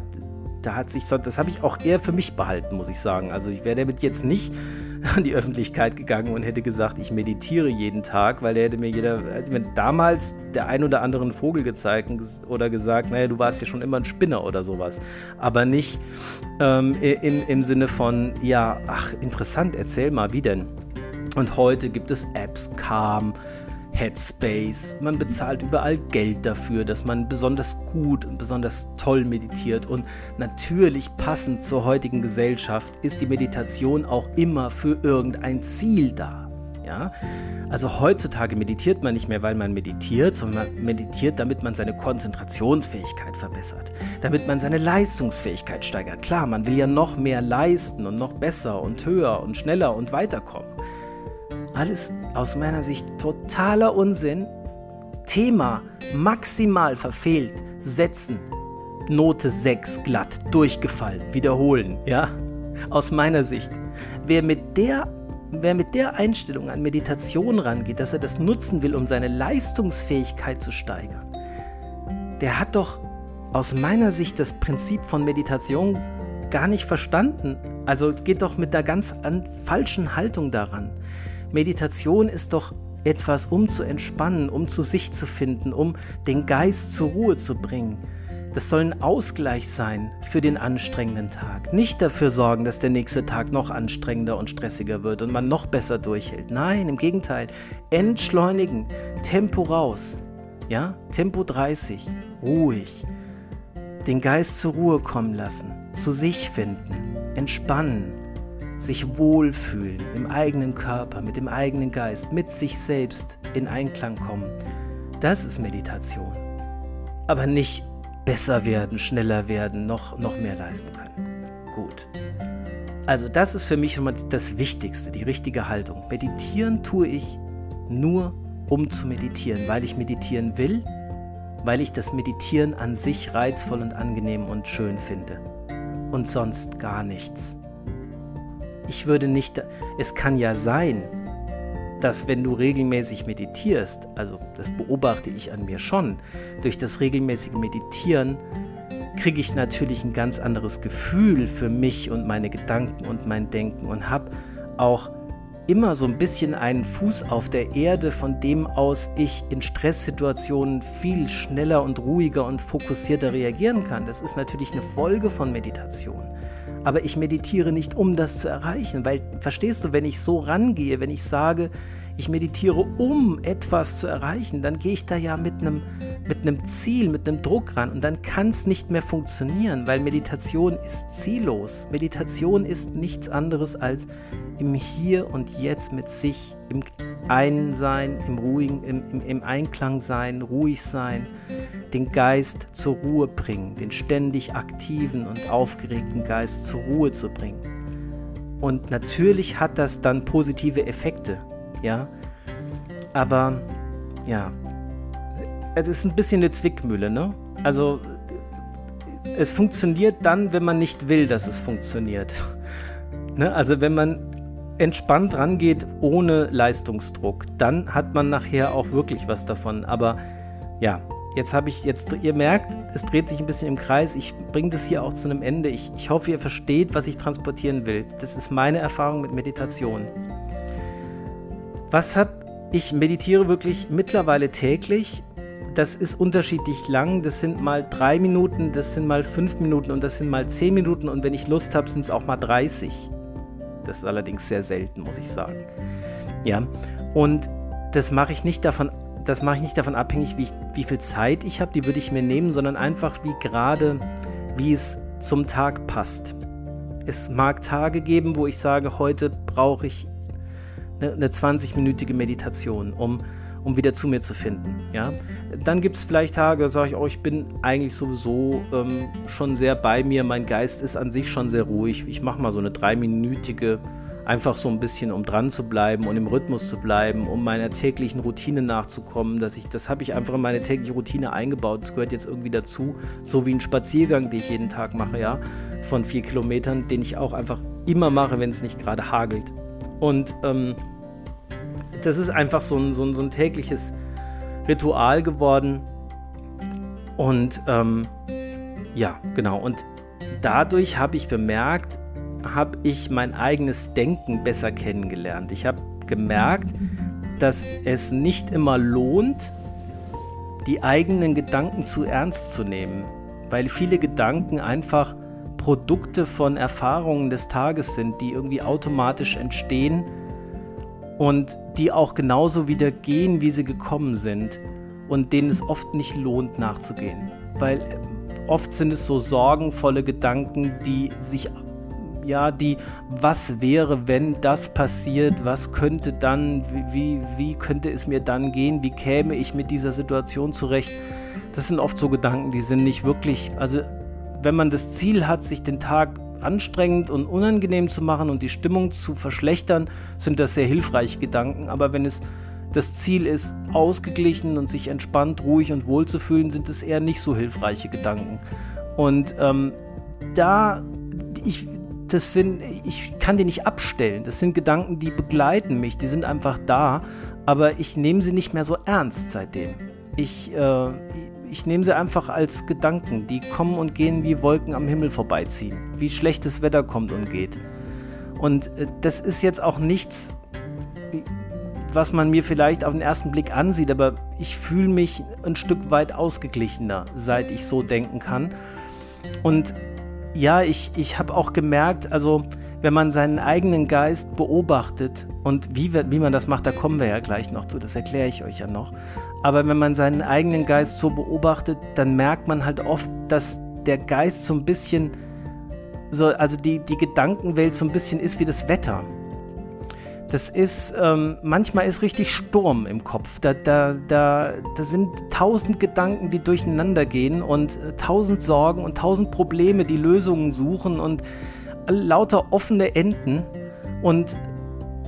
da hat sich, das habe ich auch eher für mich behalten, muss ich sagen. Also ich wäre damit jetzt nicht an die Öffentlichkeit gegangen und hätte gesagt, ich meditiere jeden Tag, weil der hätte mir jeder, hätte mir damals der ein oder andere Vogel gezeigt oder gesagt, naja, du warst ja schon immer ein Spinner oder sowas. Aber nicht ähm, im, im Sinne von, ja, ach, interessant, erzähl mal, wie denn? Und heute gibt es Apps, Calm, Headspace. Man bezahlt überall Geld dafür, dass man besonders gut und besonders toll meditiert. Und natürlich passend zur heutigen Gesellschaft ist die Meditation auch immer für irgendein Ziel da. Ja? Also heutzutage meditiert man nicht mehr, weil man meditiert, sondern man meditiert, damit man seine Konzentrationsfähigkeit verbessert, damit man seine Leistungsfähigkeit steigert. Klar, man will ja noch mehr leisten und noch besser und höher und schneller und weiterkommen. Alles aus meiner Sicht totaler Unsinn. Thema maximal verfehlt. Setzen. Note 6 glatt, durchgefallen, wiederholen, ja? Aus meiner Sicht. Wer mit der wer mit der Einstellung an Meditation rangeht, dass er das nutzen will, um seine Leistungsfähigkeit zu steigern, der hat doch aus meiner Sicht das Prinzip von Meditation gar nicht verstanden. Also geht doch mit einer ganz falschen Haltung daran. Meditation ist doch etwas, um zu entspannen, um zu sich zu finden, um den Geist zur Ruhe zu bringen. Das soll ein Ausgleich sein für den anstrengenden Tag. Nicht dafür sorgen, dass der nächste Tag noch anstrengender und stressiger wird und man noch besser durchhält. Nein, im Gegenteil. Entschleunigen. Tempo raus. Ja, Tempo 30. Ruhig. Den Geist zur Ruhe kommen lassen. Zu sich finden. Entspannen. Sich wohlfühlen im eigenen Körper, mit dem eigenen Geist, mit sich selbst in Einklang kommen. Das ist Meditation. Aber nicht besser werden, schneller werden, noch, noch mehr leisten können. Gut. Also das ist für mich mal das Wichtigste, die richtige Haltung. Meditieren tue ich nur, um zu meditieren, weil ich meditieren will, weil ich das Meditieren an sich reizvoll und angenehm und schön finde. Und sonst gar nichts. Ich würde nicht, es kann ja sein, dass wenn du regelmäßig meditierst, also das beobachte ich an mir schon, durch das regelmäßige Meditieren kriege ich natürlich ein ganz anderes Gefühl für mich und meine Gedanken und mein Denken und habe auch immer so ein bisschen einen Fuß auf der Erde, von dem aus ich in Stresssituationen viel schneller und ruhiger und fokussierter reagieren kann. Das ist natürlich eine Folge von Meditation. Aber ich meditiere nicht, um das zu erreichen, weil, verstehst du, wenn ich so rangehe, wenn ich sage, ich meditiere, um etwas zu erreichen, dann gehe ich da ja mit einem mit einem Ziel, mit einem Druck ran und dann kann es nicht mehr funktionieren, weil Meditation ist ziellos. Meditation ist nichts anderes als im Hier und Jetzt mit sich, im Einsein, im ruhigen, im, im, im Einklang sein, ruhig sein, den Geist zur Ruhe bringen, den ständig aktiven und aufgeregten Geist zur Ruhe zu bringen. Und natürlich hat das dann positive Effekte, ja. Aber ja, es ist ein bisschen eine Zwickmühle, ne? Also es funktioniert dann, wenn man nicht will, dass es funktioniert. ne? Also wenn man entspannt rangeht ohne Leistungsdruck, dann hat man nachher auch wirklich was davon. Aber ja, jetzt habe ich, jetzt, ihr merkt, es dreht sich ein bisschen im Kreis. Ich bringe das hier auch zu einem Ende. Ich, ich hoffe, ihr versteht, was ich transportieren will. Das ist meine Erfahrung mit Meditation. Was habe ich meditiere wirklich mittlerweile täglich das ist unterschiedlich lang. Das sind mal drei Minuten, das sind mal fünf Minuten und das sind mal zehn Minuten und wenn ich Lust habe, sind es auch mal 30. Das ist allerdings sehr selten, muss ich sagen. Ja, und das mache ich nicht davon, das mache ich nicht davon abhängig, wie, ich, wie viel Zeit ich habe, die würde ich mir nehmen, sondern einfach wie gerade, wie es zum Tag passt. Es mag Tage geben, wo ich sage, heute brauche ich eine, eine 20-minütige Meditation, um um wieder zu mir zu finden. Ja? Dann gibt es vielleicht Tage, da sage ich, oh, ich bin eigentlich sowieso ähm, schon sehr bei mir, mein Geist ist an sich schon sehr ruhig. Ich mache mal so eine dreiminütige, einfach so ein bisschen, um dran zu bleiben und im Rhythmus zu bleiben, um meiner täglichen Routine nachzukommen. Dass ich, das habe ich einfach in meine tägliche Routine eingebaut. Das gehört jetzt irgendwie dazu, so wie ein Spaziergang, den ich jeden Tag mache, ja, von vier Kilometern, den ich auch einfach immer mache, wenn es nicht gerade hagelt. Und ähm, das ist einfach so ein, so ein, so ein tägliches Ritual geworden. Und ähm, ja, genau. Und dadurch habe ich bemerkt, habe ich mein eigenes Denken besser kennengelernt. Ich habe gemerkt, dass es nicht immer lohnt, die eigenen Gedanken zu ernst zu nehmen, weil viele Gedanken einfach Produkte von Erfahrungen des Tages sind, die irgendwie automatisch entstehen und die auch genauso wieder gehen, wie sie gekommen sind und denen es oft nicht lohnt nachzugehen. Weil oft sind es so sorgenvolle Gedanken, die sich ja, die, was wäre, wenn das passiert, was könnte dann, wie, wie könnte es mir dann gehen, wie käme ich mit dieser Situation zurecht. Das sind oft so Gedanken, die sind nicht wirklich, also wenn man das Ziel hat, sich den Tag anstrengend und unangenehm zu machen und die Stimmung zu verschlechtern, sind das sehr hilfreiche Gedanken. Aber wenn es das Ziel ist, ausgeglichen und sich entspannt, ruhig und wohl zu fühlen, sind es eher nicht so hilfreiche Gedanken. Und ähm, da, ich, das sind, ich kann die nicht abstellen. Das sind Gedanken, die begleiten mich, die sind einfach da, aber ich nehme sie nicht mehr so ernst seitdem. Ich, äh, ich nehme sie einfach als Gedanken, die kommen und gehen wie Wolken am Himmel vorbeiziehen, wie schlechtes Wetter kommt und geht. Und äh, das ist jetzt auch nichts, was man mir vielleicht auf den ersten Blick ansieht, aber ich fühle mich ein Stück weit ausgeglichener, seit ich so denken kann. Und ja, ich, ich habe auch gemerkt, also wenn man seinen eigenen Geist beobachtet und wie, wie man das macht, da kommen wir ja gleich noch zu, das erkläre ich euch ja noch. Aber wenn man seinen eigenen Geist so beobachtet, dann merkt man halt oft, dass der Geist so ein bisschen, so, also die, die Gedankenwelt so ein bisschen ist wie das Wetter. Das ist, ähm, manchmal ist richtig Sturm im Kopf. Da, da, da, da sind tausend Gedanken, die durcheinander gehen und äh, tausend Sorgen und tausend Probleme, die Lösungen suchen und lauter offene Enden und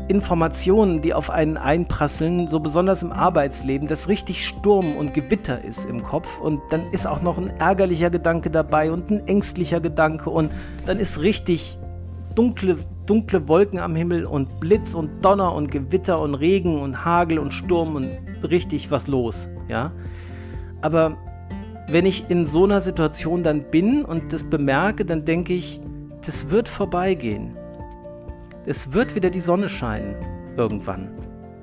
Informationen, die auf einen einprasseln, so besonders im Arbeitsleben, dass richtig Sturm und Gewitter ist im Kopf und dann ist auch noch ein ärgerlicher Gedanke dabei und ein ängstlicher Gedanke und dann ist richtig dunkle, dunkle Wolken am Himmel und Blitz und Donner und Gewitter und Regen und Hagel und Sturm und richtig was los, ja. Aber wenn ich in so einer Situation dann bin und das bemerke, dann denke ich, das wird vorbeigehen. Es wird wieder die Sonne scheinen, irgendwann.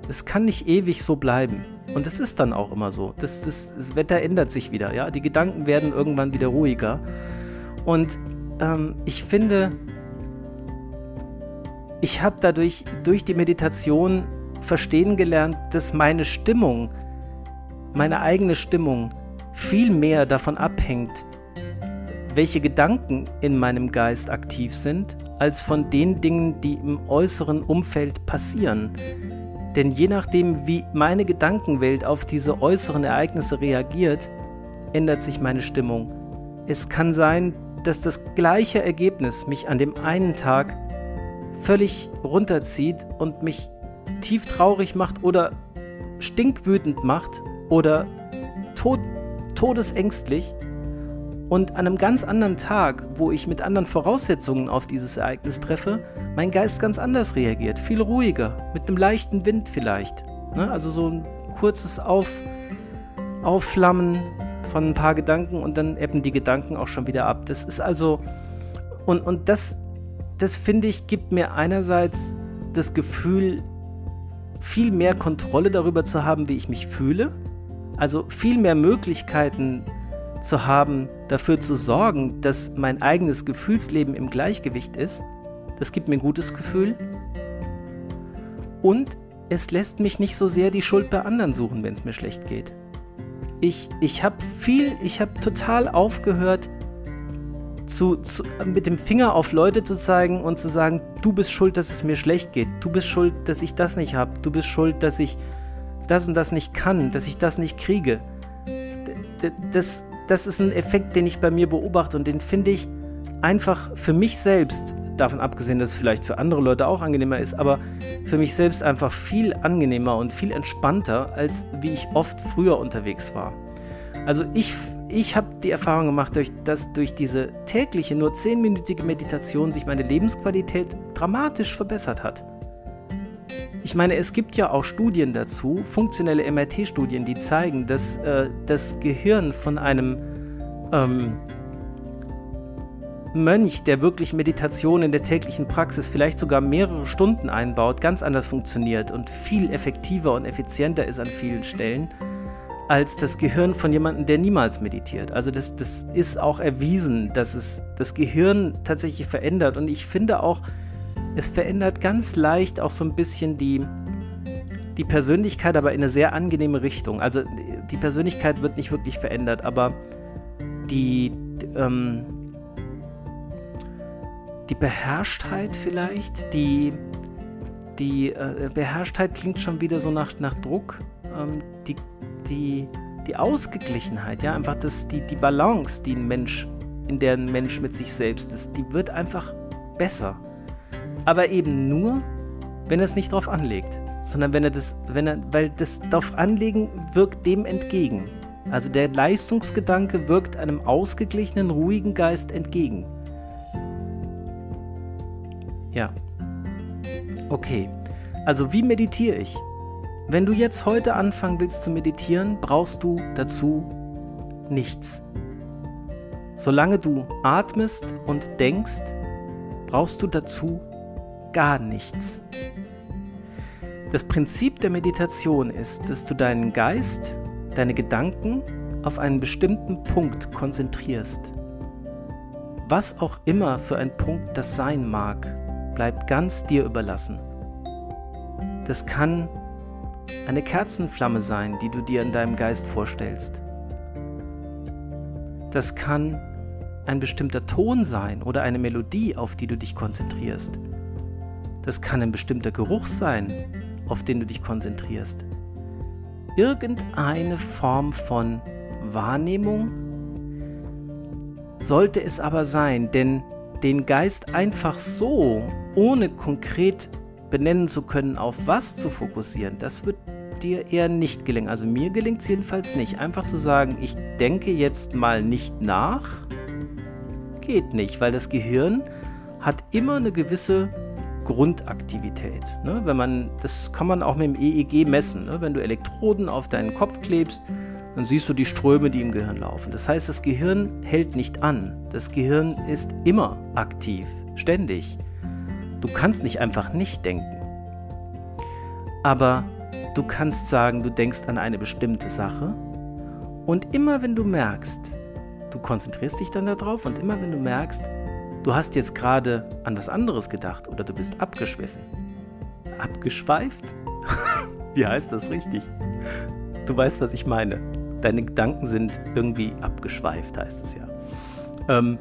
Es kann nicht ewig so bleiben. Und es ist dann auch immer so. Das, das, das, Wetter ändert sich wieder, ja. Die Gedanken werden irgendwann wieder ruhiger. Und ähm, ich finde, ich habe dadurch durch die Meditation verstehen gelernt, dass meine Stimmung, meine eigene Stimmung, viel mehr davon abhängt, welche Gedanken in meinem Geist aktiv sind, als von den Dingen, die im äußeren Umfeld passieren. Denn je nachdem, wie meine Gedankenwelt auf diese äußeren Ereignisse reagiert, ändert sich meine Stimmung. Es kann sein, dass das gleiche Ergebnis mich an dem einen Tag völlig runterzieht und mich tief traurig macht oder stinkwütend macht oder tod, todesängstlich und an einem ganz anderen Tag, wo ich mit anderen Voraussetzungen auf dieses Ereignis treffe, mein Geist ganz anders reagiert, viel ruhiger, mit einem leichten Wind vielleicht. Ne? Also so ein kurzes Auf, Aufflammen von ein paar Gedanken und dann ebben die Gedanken auch schon wieder ab. Das ist also, und, und das das finde ich, gibt mir einerseits das Gefühl, viel mehr Kontrolle darüber zu haben, wie ich mich fühle. Also viel mehr Möglichkeiten zu haben, dafür zu sorgen, dass mein eigenes Gefühlsleben im Gleichgewicht ist. Das gibt mir ein gutes Gefühl. Und es lässt mich nicht so sehr die Schuld bei anderen suchen, wenn es mir schlecht geht. Ich, ich habe viel, ich habe total aufgehört, zu, zu, mit dem Finger auf Leute zu zeigen und zu sagen, du bist schuld, dass es mir schlecht geht, du bist schuld, dass ich das nicht habe, du bist schuld, dass ich das und das nicht kann, dass ich das nicht kriege. Das, das ist ein Effekt, den ich bei mir beobachte und den finde ich einfach für mich selbst, davon abgesehen, dass es vielleicht für andere Leute auch angenehmer ist, aber für mich selbst einfach viel angenehmer und viel entspannter, als wie ich oft früher unterwegs war. Also ich, ich habe die Erfahrung gemacht, dass durch diese tägliche, nur zehnminütige Meditation sich meine Lebensqualität dramatisch verbessert hat. Ich meine, es gibt ja auch Studien dazu, funktionelle MRT-Studien, die zeigen, dass äh, das Gehirn von einem ähm, Mönch, der wirklich Meditation in der täglichen Praxis vielleicht sogar mehrere Stunden einbaut, ganz anders funktioniert und viel effektiver und effizienter ist an vielen Stellen als das Gehirn von jemandem, der niemals meditiert. Also das, das ist auch erwiesen, dass es das Gehirn tatsächlich verändert. Und ich finde auch, es verändert ganz leicht auch so ein bisschen die, die Persönlichkeit, aber in eine sehr angenehme Richtung. Also die Persönlichkeit wird nicht wirklich verändert, aber die, ähm, die Beherrschtheit vielleicht, die, die äh, Beherrschtheit klingt schon wieder so nach, nach Druck, ähm, die, die, die Ausgeglichenheit, ja, einfach das, die, die Balance, die ein Mensch, in der ein Mensch mit sich selbst ist, die wird einfach besser. Aber eben nur, wenn er es nicht drauf anlegt, sondern wenn er das, wenn er, weil das darauf anlegen wirkt dem entgegen. Also der Leistungsgedanke wirkt einem ausgeglichenen, ruhigen Geist entgegen. Ja. Okay. Also wie meditiere ich? Wenn du jetzt heute anfangen willst zu meditieren, brauchst du dazu nichts. Solange du atmest und denkst, brauchst du dazu gar nichts. Das Prinzip der Meditation ist, dass du deinen Geist, deine Gedanken auf einen bestimmten Punkt konzentrierst. Was auch immer für ein Punkt das sein mag, bleibt ganz dir überlassen. Das kann eine Kerzenflamme sein, die du dir in deinem Geist vorstellst. Das kann ein bestimmter Ton sein oder eine Melodie, auf die du dich konzentrierst. Das kann ein bestimmter Geruch sein, auf den du dich konzentrierst. Irgendeine Form von Wahrnehmung sollte es aber sein, denn den Geist einfach so, ohne konkret benennen zu können, auf was zu fokussieren, das wird dir eher nicht gelingen. Also mir gelingt es jedenfalls nicht. Einfach zu sagen, ich denke jetzt mal nicht nach, geht nicht, weil das Gehirn hat immer eine gewisse Grundaktivität. Ne? Wenn man, das kann man auch mit dem EEG messen. Ne? Wenn du Elektroden auf deinen Kopf klebst, dann siehst du die Ströme, die im Gehirn laufen. Das heißt, das Gehirn hält nicht an. Das Gehirn ist immer aktiv, ständig. Du kannst nicht einfach nicht denken. Aber du kannst sagen, du denkst an eine bestimmte Sache und immer wenn du merkst, du konzentrierst dich dann darauf und immer wenn du merkst, du hast jetzt gerade an was anderes gedacht oder du bist abgeschwiffen. Abgeschweift? Wie heißt das richtig? Du weißt, was ich meine. Deine Gedanken sind irgendwie abgeschweift, heißt es ja. Ähm,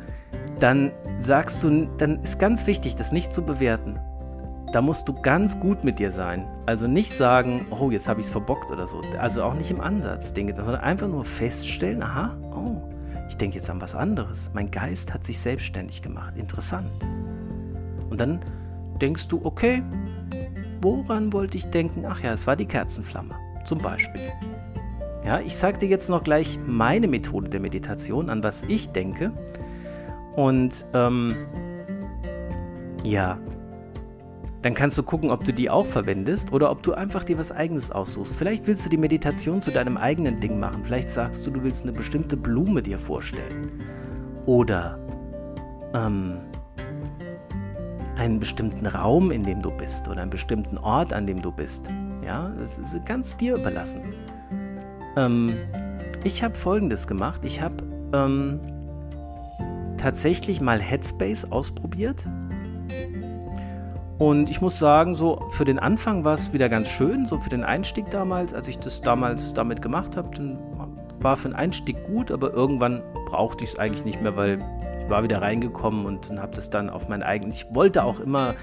dann sagst du, dann ist ganz wichtig, das nicht zu bewerten. Da musst du ganz gut mit dir sein. Also nicht sagen, oh, jetzt habe ich es verbockt oder so. Also auch nicht im Ansatz, sondern einfach nur feststellen, aha, oh, ich denke jetzt an was anderes. Mein Geist hat sich selbstständig gemacht. Interessant. Und dann denkst du, okay, woran wollte ich denken? Ach ja, es war die Kerzenflamme, zum Beispiel. Ja, ich sage dir jetzt noch gleich meine Methode der Meditation, an was ich denke. Und ähm, ja, dann kannst du gucken, ob du die auch verwendest oder ob du einfach dir was eigenes aussuchst. Vielleicht willst du die Meditation zu deinem eigenen Ding machen. Vielleicht sagst du, du willst eine bestimmte Blume dir vorstellen. Oder ähm, einen bestimmten Raum, in dem du bist oder einen bestimmten Ort, an dem du bist. Ja, das ist ganz dir überlassen. Ähm, ich habe folgendes gemacht. Ich habe ähm, tatsächlich mal Headspace ausprobiert und ich muss sagen, so für den Anfang war es wieder ganz schön, so für den Einstieg damals, als ich das damals damit gemacht habe, dann war für den Einstieg gut, aber irgendwann brauchte ich es eigentlich nicht mehr, weil ich war wieder reingekommen und habe das dann auf mein eigenes. Ich wollte auch immer,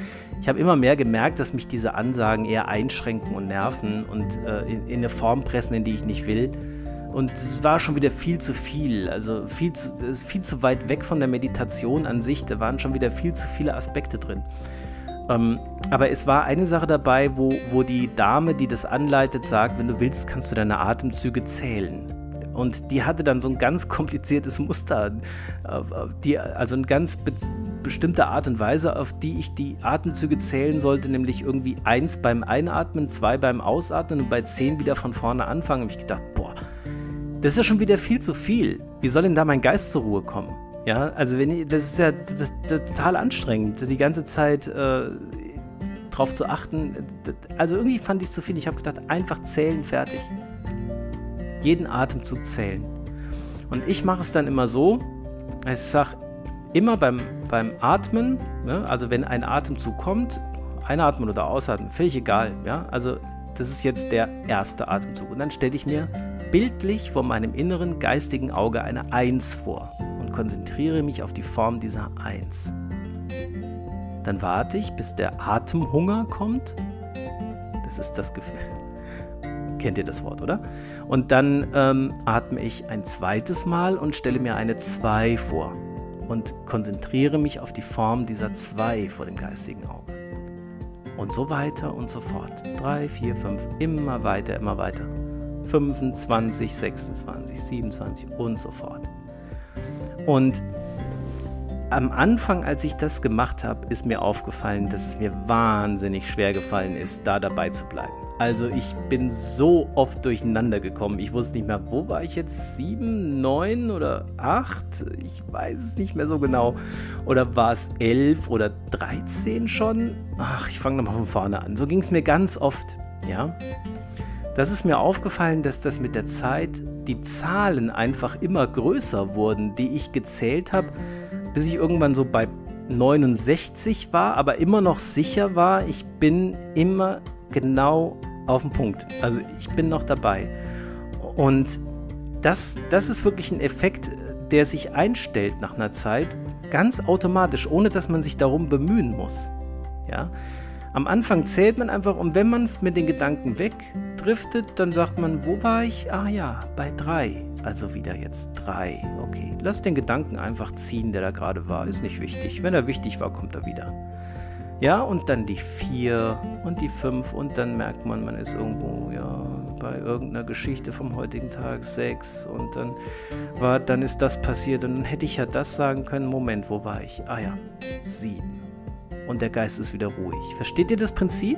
ich habe immer mehr gemerkt, dass mich diese Ansagen eher einschränken und nerven und äh, in, in eine Form pressen, in die ich nicht will. Und es war schon wieder viel zu viel, also viel zu, viel zu weit weg von der Meditation an sich. Da waren schon wieder viel zu viele Aspekte drin. Ähm, aber es war eine Sache dabei, wo, wo die Dame, die das anleitet, sagt, wenn du willst, kannst du deine Atemzüge zählen. Und die hatte dann so ein ganz kompliziertes Muster, äh, die, also eine ganz be bestimmte Art und Weise, auf die ich die Atemzüge zählen sollte, nämlich irgendwie eins beim Einatmen, zwei beim Ausatmen und bei zehn wieder von vorne anfangen. habe ich gedacht, boah, das ist ja schon wieder viel zu viel. Wie soll denn da mein Geist zur Ruhe kommen? Ja, also wenn ich, das ist ja das, das, total anstrengend, die ganze Zeit äh, drauf zu achten. Also irgendwie fand ich es zu viel. Ich habe gedacht, einfach zählen, fertig. Jeden Atemzug zählen. Und ich mache es dann immer so, ich sage immer beim, beim Atmen, ne, also wenn ein Atemzug kommt, einatmen oder ausatmen, völlig egal. Ja? Also das ist jetzt der erste Atemzug. Und dann stelle ich mir bildlich vor meinem inneren geistigen Auge eine Eins vor konzentriere mich auf die Form dieser Eins. Dann warte ich, bis der Atemhunger kommt. Das ist das Gefühl. Kennt ihr das Wort, oder? Und dann ähm, atme ich ein zweites Mal und stelle mir eine 2 vor und konzentriere mich auf die Form dieser 2 vor dem geistigen Auge. Und so weiter und so fort. 3, 4, 5, immer weiter, immer weiter. 25, 26, 27 und so fort. Und am Anfang, als ich das gemacht habe, ist mir aufgefallen, dass es mir wahnsinnig schwer gefallen ist, da dabei zu bleiben. Also ich bin so oft durcheinander gekommen. Ich wusste nicht mehr, wo war ich jetzt? Sieben, neun oder acht? Ich weiß es nicht mehr so genau. Oder war es elf oder dreizehn schon? Ach, ich fange nochmal von vorne an. So ging es mir ganz oft. Ja. Das ist mir aufgefallen, dass das mit der Zeit die Zahlen einfach immer größer wurden, die ich gezählt habe bis ich irgendwann so bei 69 war, aber immer noch sicher war, ich bin immer genau auf den Punkt. Also ich bin noch dabei. Und das, das ist wirklich ein Effekt, der sich einstellt nach einer Zeit, ganz automatisch, ohne dass man sich darum bemühen muss. Ja? Am Anfang zählt man einfach und wenn man mit den Gedanken wegdriftet, dann sagt man, wo war ich? Ah ja, bei drei. Also wieder jetzt drei. Okay, lass den Gedanken einfach ziehen, der da gerade war. Ist nicht wichtig. Wenn er wichtig war, kommt er wieder. Ja, und dann die vier und die fünf und dann merkt man, man ist irgendwo, ja, bei irgendeiner Geschichte vom heutigen Tag sechs und dann war, dann ist das passiert und dann hätte ich ja das sagen können. Moment, wo war ich? Ah ja, sieben. Und der Geist ist wieder ruhig. Versteht ihr das Prinzip?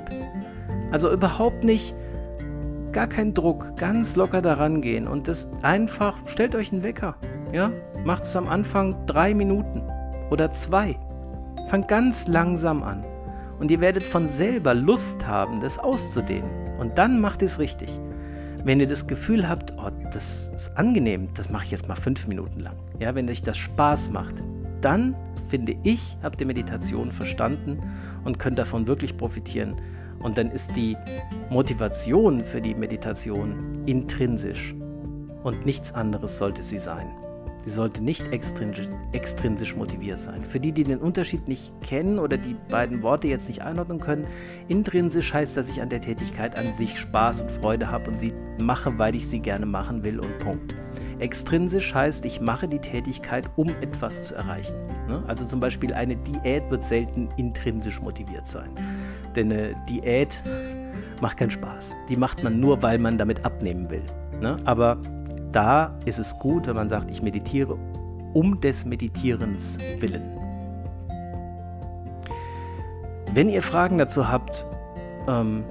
Also überhaupt nicht gar keinen Druck, ganz locker daran gehen und das einfach, stellt euch einen Wecker, ja, macht es am Anfang drei Minuten oder zwei. Fangt ganz langsam an und ihr werdet von selber Lust haben, das auszudehnen und dann macht es richtig. Wenn ihr das Gefühl habt, oh, das ist angenehm, das mache ich jetzt mal fünf Minuten lang, ja, wenn euch das Spaß macht, dann finde ich, habt ihr Meditation verstanden und könnt davon wirklich profitieren. Und dann ist die Motivation für die Meditation intrinsisch und nichts anderes sollte sie sein. Sie sollte nicht extrinsisch, extrinsisch, motiviert sein. Für die, die den Unterschied nicht kennen oder die beiden Worte jetzt nicht einordnen können, intrinsisch heißt, dass ich an der Tätigkeit an sich Spaß und Freude habe und sie mache, weil ich sie gerne machen will und Punkt. Extrinsisch heißt, ich mache die Tätigkeit, um etwas zu erreichen. Ne? Also zum Beispiel eine Diät wird selten intrinsisch motiviert sein. Denn eine Diät macht keinen Spaß. Die macht man nur, weil man damit abnehmen will. Ne? Aber da ist es gut, wenn man sagt, ich meditiere um des Meditierens willen. Wenn ihr Fragen dazu habt, ähm,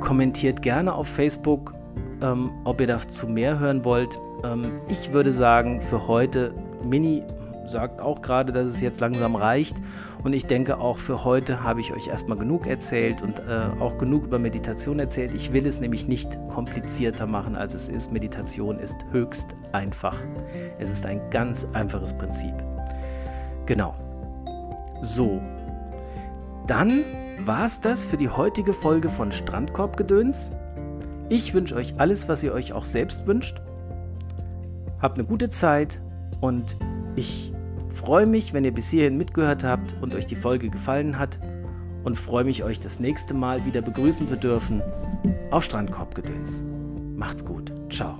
kommentiert gerne auf Facebook, ähm, ob ihr dazu mehr hören wollt. Ähm, ich würde sagen, für heute Mini sagt auch gerade, dass es jetzt langsam reicht. Und ich denke, auch für heute habe ich euch erstmal genug erzählt und äh, auch genug über Meditation erzählt. Ich will es nämlich nicht komplizierter machen, als es ist. Meditation ist höchst einfach. Es ist ein ganz einfaches Prinzip. Genau. So. Dann war es das für die heutige Folge von Strandkorbgedöns. Ich wünsche euch alles, was ihr euch auch selbst wünscht. Habt eine gute Zeit und ich freue mich, wenn ihr bis hierhin mitgehört habt und euch die Folge gefallen hat und freue mich, euch das nächste Mal wieder begrüßen zu dürfen auf Strandkorbgedöns. Macht's gut. Ciao.